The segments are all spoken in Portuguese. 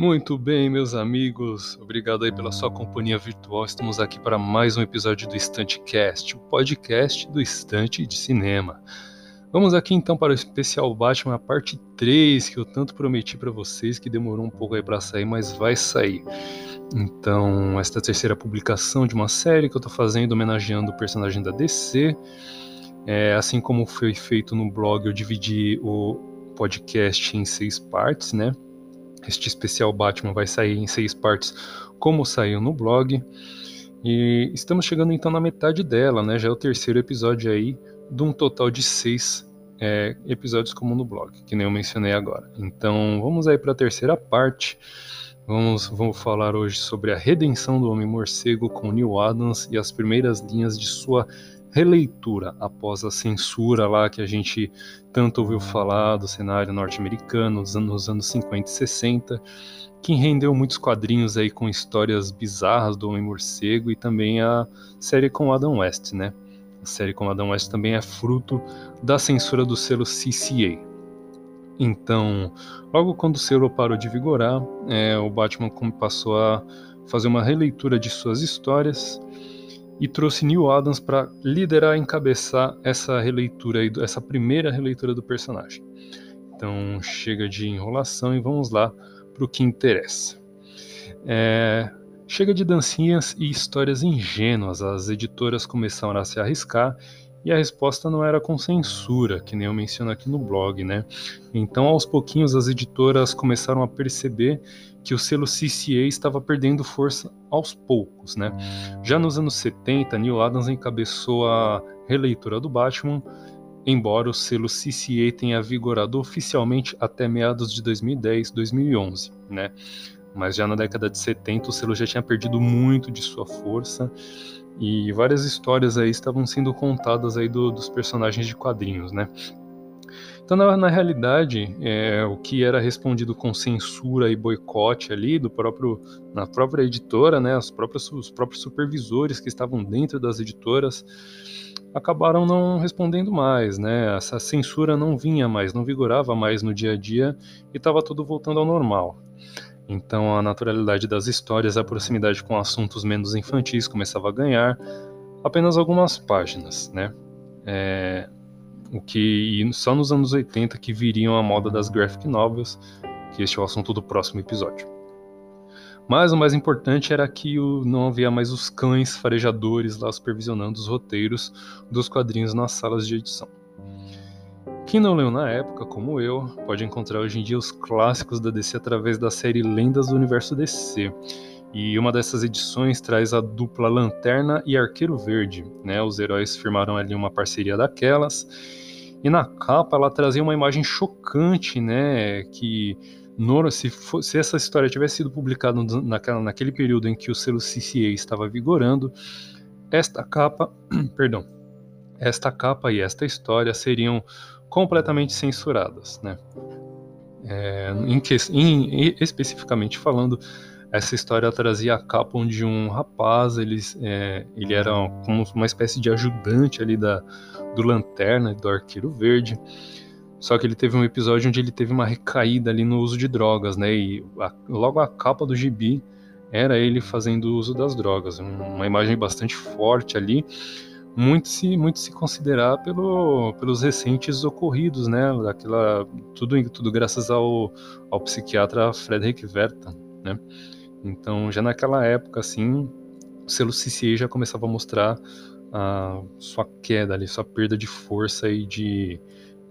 Muito bem, meus amigos. Obrigado aí pela sua companhia virtual. Estamos aqui para mais um episódio do Estantecast, o podcast do Estante de Cinema. Vamos aqui então para o especial Batman, a parte 3, que eu tanto prometi para vocês, que demorou um pouco aí para sair, mas vai sair. Então, esta terceira publicação de uma série que eu estou fazendo homenageando o personagem da DC. É, assim como foi feito no blog, eu dividi o podcast em seis partes, né? Este especial Batman vai sair em seis partes, como saiu no blog. E estamos chegando então na metade dela, né? Já é o terceiro episódio aí, de um total de seis é, episódios como no blog, que nem eu mencionei agora. Então vamos aí para a terceira parte. Vamos, vamos falar hoje sobre a redenção do Homem Morcego com Neil Adams e as primeiras linhas de sua releitura após a censura lá que a gente tanto ouviu falar do cenário norte-americano nos anos, nos anos 50 e 60, que rendeu muitos quadrinhos aí com histórias bizarras do Homem-Morcego e também a série com Adam West, né? A série com Adam West também é fruto da censura do selo CCA. Então, logo quando o selo parou de vigorar, é, o Batman passou a fazer uma releitura de suas histórias e trouxe Neil Adams para liderar e encabeçar essa releitura, essa primeira releitura do personagem. Então chega de enrolação e vamos lá para o que interessa. É, chega de dancinhas e histórias ingênuas, as editoras começaram a se arriscar e a resposta não era com censura, que nem eu menciono aqui no blog, né? Então, aos pouquinhos, as editoras começaram a perceber que o selo CCA estava perdendo força aos poucos, né? Já nos anos 70, Neil Adams encabeçou a releitura do Batman, embora o selo CCA tenha vigorado oficialmente até meados de 2010, 2011, né? Mas já na década de 70 o selo já tinha perdido muito de sua força e várias histórias aí estavam sendo contadas aí do, dos personagens de quadrinhos, né? Então, na, na realidade, é, o que era respondido com censura e boicote ali do próprio, na própria editora, né, os próprios, os próprios supervisores que estavam dentro das editoras acabaram não respondendo mais, né? Essa censura não vinha mais, não vigorava mais no dia a dia e estava tudo voltando ao normal. Então a naturalidade das histórias, a proximidade com assuntos menos infantis começava a ganhar apenas algumas páginas, né? É, o que só nos anos 80 que viriam a moda das graphic novels, que este é o assunto do próximo episódio. Mas o mais importante era que não havia mais os cães farejadores lá supervisionando os roteiros dos quadrinhos nas salas de edição. Quem não leu na época, como eu, pode encontrar hoje em dia os clássicos da DC através da série Lendas do Universo DC. E uma dessas edições traz a dupla Lanterna e Arqueiro Verde. Né? Os heróis firmaram ali uma parceria daquelas. E na capa ela trazia uma imagem chocante, né? Que se, for, se essa história tivesse sido publicada naquela, naquele período em que o selo CCA estava vigorando, esta capa, perdão, esta capa e esta história seriam completamente censuradas, né? É, em, em, especificamente falando, essa história trazia a capa onde um rapaz, ele, é, ele era como uma espécie de ajudante ali da, do Lanterna, do Arqueiro Verde, só que ele teve um episódio onde ele teve uma recaída ali no uso de drogas, né? E a, logo a capa do gibi era ele fazendo uso das drogas, uma imagem bastante forte ali, muito se muito se considerar pelo, pelos recentes ocorridos, né? Daquela tudo tudo graças ao, ao psiquiatra Frederick Werther, né? Então já naquela época assim, o selo CCA já começava a mostrar a sua queda ali, sua perda de força e de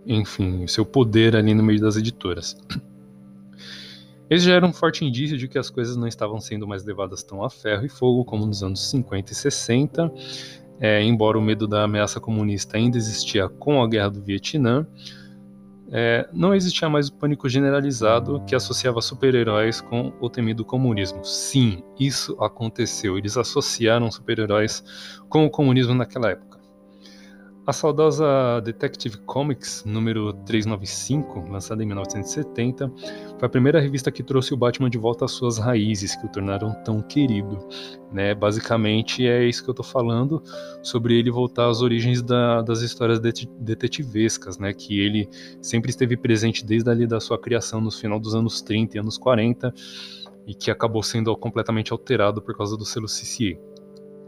enfim, seu poder ali no meio das editoras. Esse já era um forte indício de que as coisas não estavam sendo mais levadas tão a ferro e fogo como nos anos 50 e 60, é, embora o medo da ameaça comunista ainda existia com a guerra do Vietnã, é, não existia mais o pânico generalizado que associava super-heróis com o temido comunismo. Sim, isso aconteceu. Eles associaram super-heróis com o comunismo naquela época. A saudosa Detective Comics número 395, lançada em 1970, foi a primeira revista que trouxe o Batman de volta às suas raízes, que o tornaram tão querido. Né? Basicamente é isso que eu estou falando, sobre ele voltar às origens da, das histórias det detetivescas, né? que ele sempre esteve presente desde ali da sua criação no final dos anos 30 e anos 40, e que acabou sendo completamente alterado por causa do selo CCA.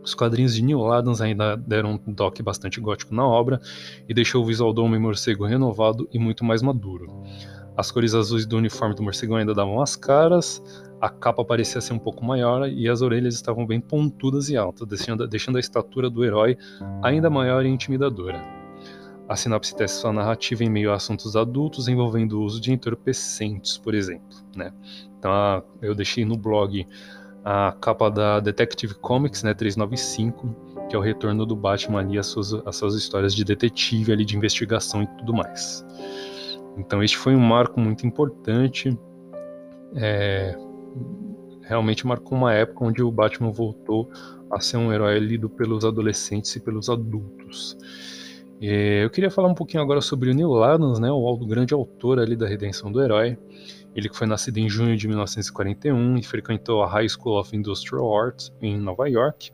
Os quadrinhos de Neil Adams ainda deram um toque bastante gótico na obra e deixou o visual do Homem-Morcego renovado e muito mais maduro. As cores azuis do uniforme do morcego ainda davam as caras, a capa parecia ser um pouco maior e as orelhas estavam bem pontudas e altas, deixando, deixando a estatura do herói ainda maior e intimidadora. A sinopse testa sua narrativa em meio a assuntos adultos envolvendo o uso de entorpecentes, por exemplo. Né? Então, eu deixei no blog a capa da Detective Comics, né, 395, que é o retorno do Batman ali às suas, às suas histórias de detetive ali, de investigação e tudo mais. Então este foi um marco muito importante, é, realmente marcou uma época onde o Batman voltou a ser um herói lido pelos adolescentes e pelos adultos. É, eu queria falar um pouquinho agora sobre o Neil Adams, né, o grande autor ali da redenção do herói. Ele foi nascido em junho de 1941 e frequentou a High School of Industrial Arts em Nova York.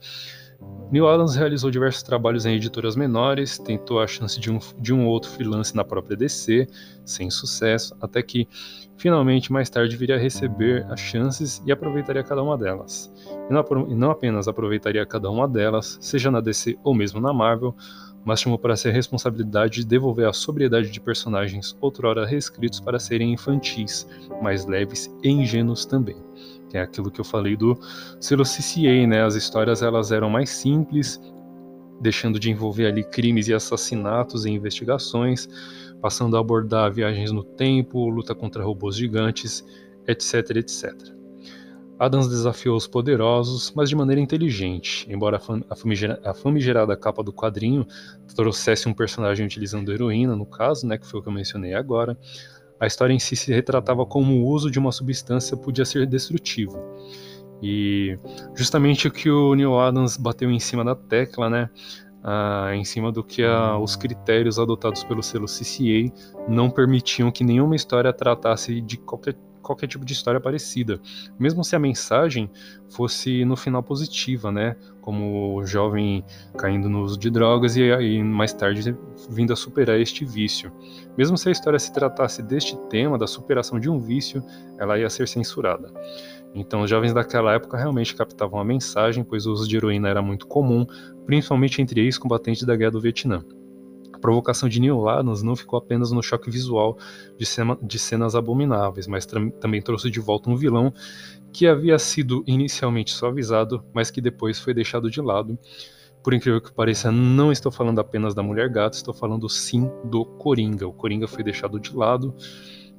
Neil Adams realizou diversos trabalhos em editoras menores, tentou a chance de um, de um outro freelance na própria DC, sem sucesso, até que finalmente mais tarde viria a receber as chances e aproveitaria cada uma delas. E não, e não apenas aproveitaria cada uma delas, seja na DC ou mesmo na Marvel, mas chamou para si a responsabilidade de devolver a sobriedade de personagens outrora reescritos para serem infantis, mais leves e ingênuos também. É aquilo que eu falei do CCA, né? As histórias elas eram mais simples, deixando de envolver ali crimes e assassinatos e investigações, passando a abordar viagens no tempo, luta contra robôs gigantes, etc, etc. Adams desafiou os poderosos, mas de maneira inteligente. Embora a famigerada capa do quadrinho trouxesse um personagem utilizando heroína, no caso, né, que foi o que eu mencionei agora, a história em si se retratava como o uso de uma substância podia ser destrutivo. E justamente o que o Neil Adams bateu em cima da tecla, né, ah, em cima do que ah, os critérios adotados pelo selo CCA não permitiam que nenhuma história tratasse de qualquer qualquer tipo de história parecida, mesmo se a mensagem fosse no final positiva, né? Como o jovem caindo no uso de drogas e aí mais tarde vindo a superar este vício. Mesmo se a história se tratasse deste tema, da superação de um vício, ela ia ser censurada. Então, os jovens daquela época realmente captavam a mensagem, pois o uso de heroína era muito comum, principalmente entre ex-combatentes da Guerra do Vietnã. A provocação de Neil Adams não ficou apenas no choque visual de, cena, de cenas abomináveis, mas também trouxe de volta um vilão que havia sido inicialmente suavizado, mas que depois foi deixado de lado. Por incrível que pareça, não estou falando apenas da Mulher Gato, estou falando sim do Coringa. O Coringa foi deixado de lado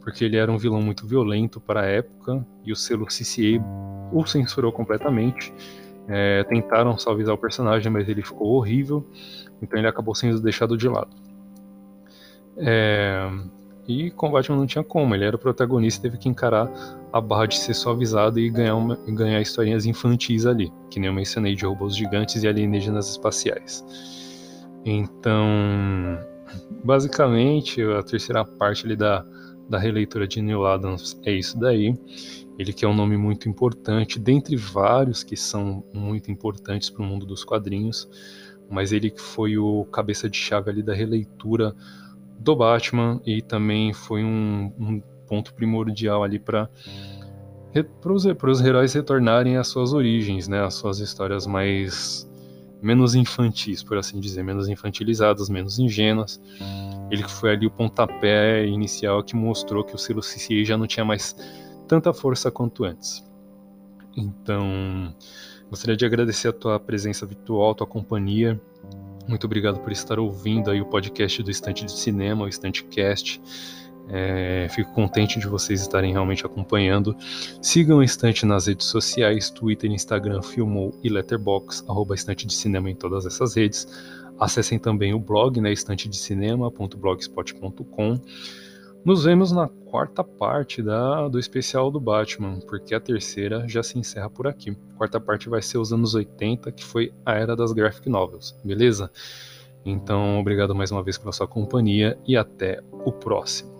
porque ele era um vilão muito violento para a época e o selo CCA o censurou completamente. É, tentaram suavizar o personagem, mas ele ficou horrível. Então ele acabou sendo deixado de lado. É... E com Batman não tinha como, ele era o protagonista teve que encarar a barra de ser suavizado e ganhar, uma, ganhar historinhas infantis ali, que nem eu mencionei de robôs gigantes e alienígenas espaciais. Então, basicamente, a terceira parte ali da, da releitura de Neil Adams é isso daí. Ele que é um nome muito importante, dentre vários que são muito importantes para o mundo dos quadrinhos mas ele que foi o cabeça de chave ali da releitura do Batman e também foi um, um ponto primordial ali para para os heróis retornarem às suas origens, né, às suas histórias mais menos infantis, por assim dizer, menos infantilizadas, menos ingênuas. Ele que foi ali o pontapé inicial que mostrou que o selo CCA já não tinha mais tanta força quanto antes. Então, Gostaria de agradecer a tua presença virtual, tua companhia. Muito obrigado por estar ouvindo aí o podcast do Estante de Cinema, o Estantecast. É, fico contente de vocês estarem realmente acompanhando. Sigam o Estante nas redes sociais, Twitter, Instagram, Filmou e Letterbox, arroba Estante de Cinema em todas essas redes. Acessem também o blog, né, estantedecinema.blogspot.com. Nos vemos na quarta parte da, do especial do Batman, porque a terceira já se encerra por aqui. A quarta parte vai ser os anos 80, que foi a era das graphic novels, beleza? Então, obrigado mais uma vez pela sua companhia e até o próximo.